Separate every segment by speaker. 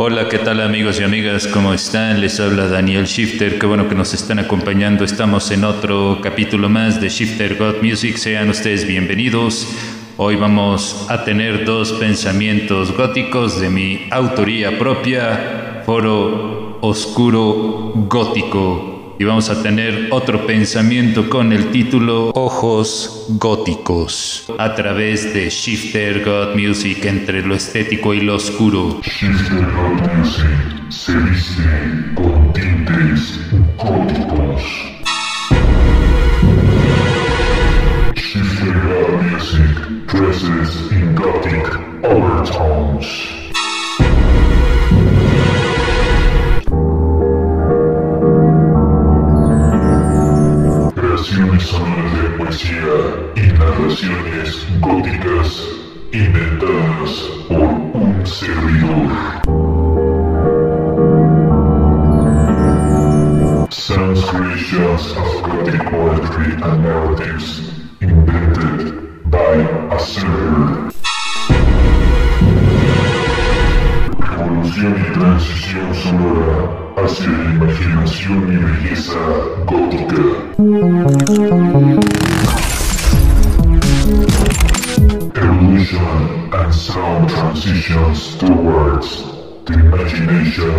Speaker 1: Hola, ¿qué tal amigos y amigas? ¿Cómo están? Les habla Daniel Shifter. Qué bueno que nos están acompañando. Estamos en otro capítulo más de Shifter God Music. Sean ustedes bienvenidos. Hoy vamos a tener dos pensamientos góticos de mi autoría propia, Foro Oscuro Gótico y vamos a tener otro pensamiento con el título Ojos Góticos a través de Shifter God Music entre lo estético y lo oscuro.
Speaker 2: Shifter God Music se viste con tintes y narraciones góticas inventadas por un servidor. Sounds creations of gothic poetry and narratives invented by a server. Revolución y transición sonora hacia la imaginación y belleza gótica. Evolution and sound transitions towards the imagination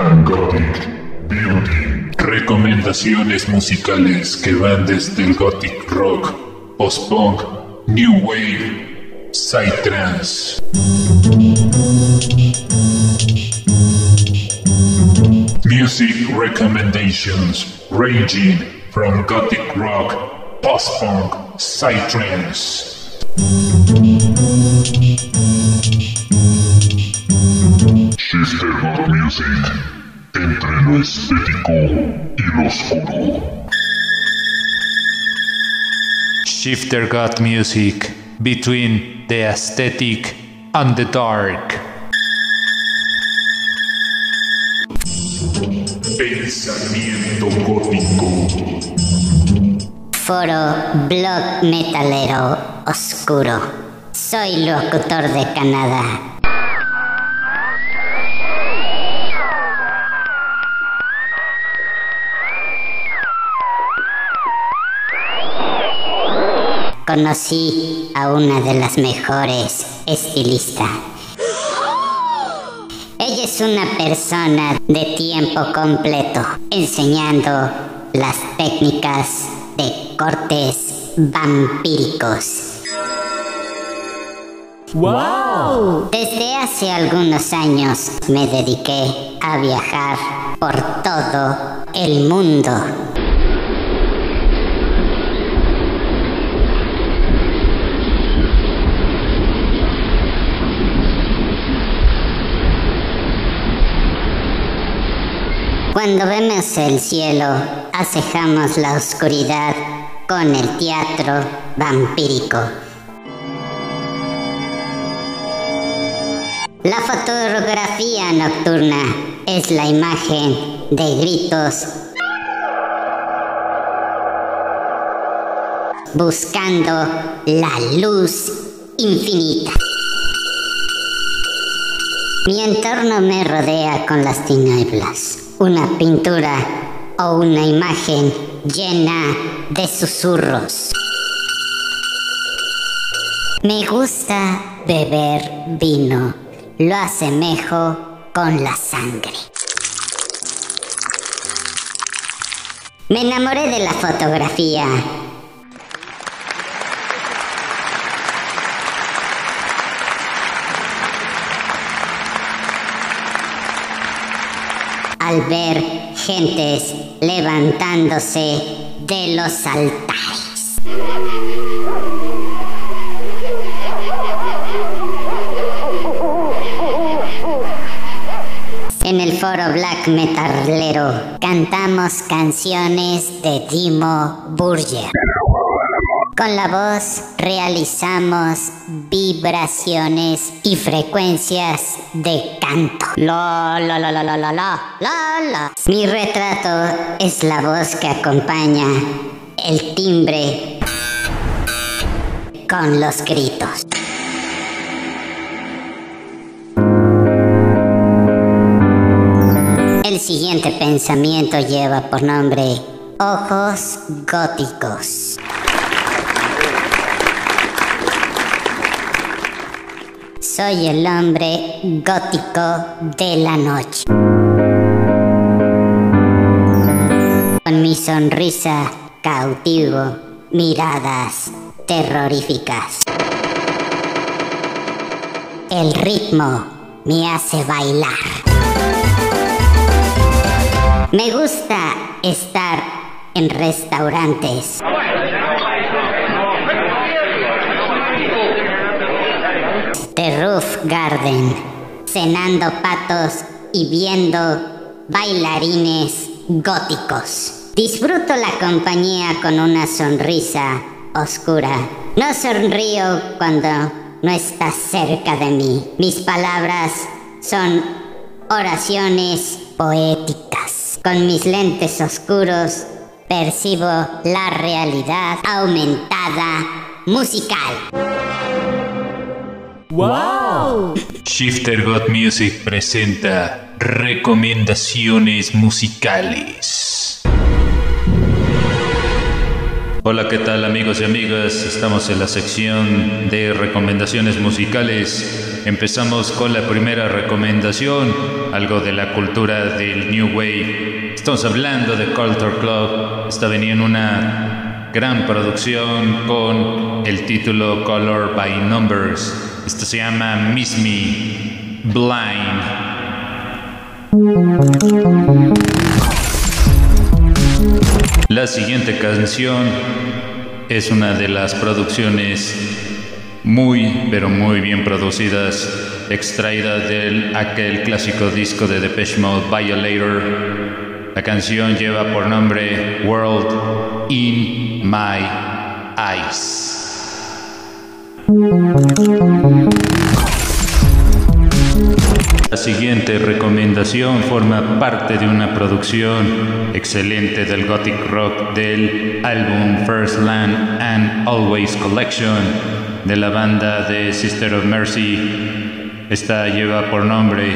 Speaker 2: and gothic beauty.
Speaker 1: Recomendaciones musicales que van desde el gothic rock, post-punk, new wave, psytrance. Music recommendations ranging from gothic rock, post-punk, psytrance.
Speaker 2: Music, entre lo estético y lo oscuro.
Speaker 1: Shifter God Music, between the aesthetic and the dark. Pensamiento gótico.
Speaker 3: Foro Blog Metalero Oscuro. Soy locutor de Canadá. Conocí a una de las mejores estilistas ella es una persona de tiempo completo, enseñando las técnicas de cortes vampíricos.
Speaker 4: ¡Wow!
Speaker 3: Desde hace algunos años me dediqué a viajar por todo el mundo. Cuando vemos el cielo, acejamos la oscuridad con el teatro vampírico. La fotografía nocturna es la imagen de gritos buscando la luz infinita. Mi entorno me rodea con las tinieblas una pintura o una imagen llena de susurros. Me gusta beber vino, lo asemejo con la sangre. Me enamoré de la fotografía al ver gentes levantándose de los altares. En el foro Black Metalero cantamos canciones de Dimo Burger. Con la voz realizamos vibraciones y frecuencias de canto. La la la la la la la la Mi retrato es la voz que acompaña el timbre con los gritos. El siguiente pensamiento lleva por nombre Ojos Góticos. Soy el hombre gótico de la noche. Con mi sonrisa cautivo, miradas terroríficas. El ritmo me hace bailar. Me gusta estar en restaurantes. The Roof Garden, cenando patos y viendo bailarines góticos. Disfruto la compañía con una sonrisa oscura. No sonrío cuando no estás cerca de mí. Mis palabras son oraciones poéticas. Con mis lentes oscuros percibo la realidad aumentada musical.
Speaker 1: ¡Wow! Shifter God Music presenta recomendaciones musicales. Hola, ¿qué tal amigos y amigas? Estamos en la sección de recomendaciones musicales. Empezamos con la primera recomendación, algo de la cultura del New Wave. Estamos hablando de Culture Club. Está veniendo una gran producción con el título Color by Numbers. Esto se llama Miss Me Blind. La siguiente canción es una de las producciones muy, pero muy bien producidas, extraída de aquel clásico disco de Depeche Mode, Violator. La canción lleva por nombre World in My Eyes. La siguiente recomendación forma parte de una producción excelente del gothic rock del álbum First Land and Always Collection de la banda de Sister of Mercy. Esta lleva por nombre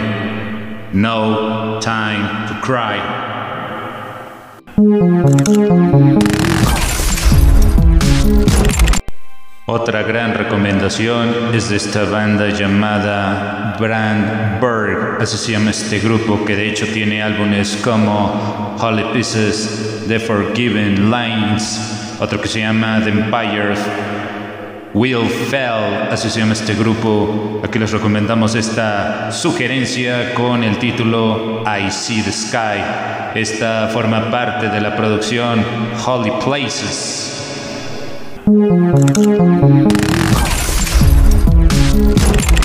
Speaker 1: No Time to Cry. Otra gran recomendación es de esta banda llamada Brandberg, así se llama este grupo que de hecho tiene álbumes como Holy Pieces, The Forgiven Lines, otro que se llama The Empire, Will Fell, así se llama este grupo. Aquí les recomendamos esta sugerencia con el título I See the Sky. Esta forma parte de la producción Holy Places.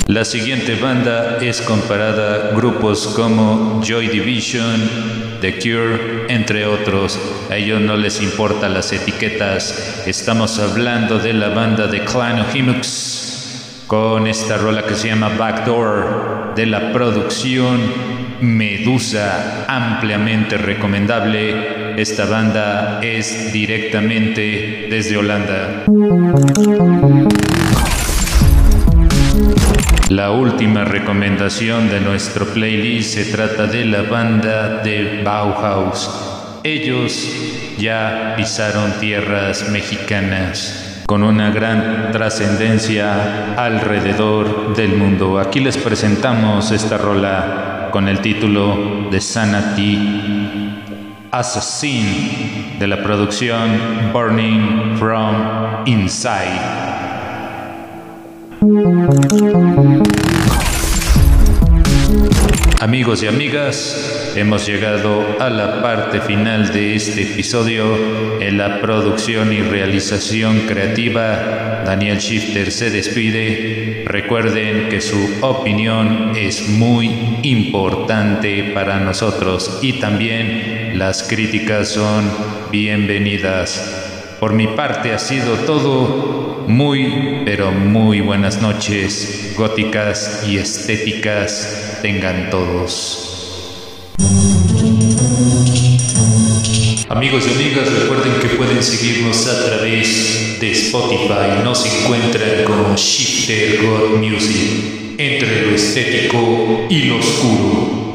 Speaker 1: La siguiente banda es comparada a grupos como Joy Division, The Cure, entre otros. A ellos no les importan las etiquetas. Estamos hablando de la banda de Clan Hinux con esta rola que se llama Backdoor de la producción Medusa, ampliamente recomendable. Esta banda es directamente desde Holanda. La última recomendación de nuestro playlist se trata de la banda de Bauhaus. Ellos ya pisaron tierras mexicanas con una gran trascendencia alrededor del mundo. Aquí les presentamos esta rola con el título de Sanity Assassin de la producción Burning from Inside. Amigos y amigas, hemos llegado a la parte final de este episodio. En la producción y realización creativa, Daniel Shifter se despide. Recuerden que su opinión es muy importante para nosotros y también las críticas son bienvenidas. Por mi parte ha sido todo muy, pero muy buenas noches, góticas y estéticas tengan todos. Amigos y amigas, recuerden que pueden seguirnos a través de Spotify. Nos encuentran como Shifter God Music, entre lo estético y lo oscuro.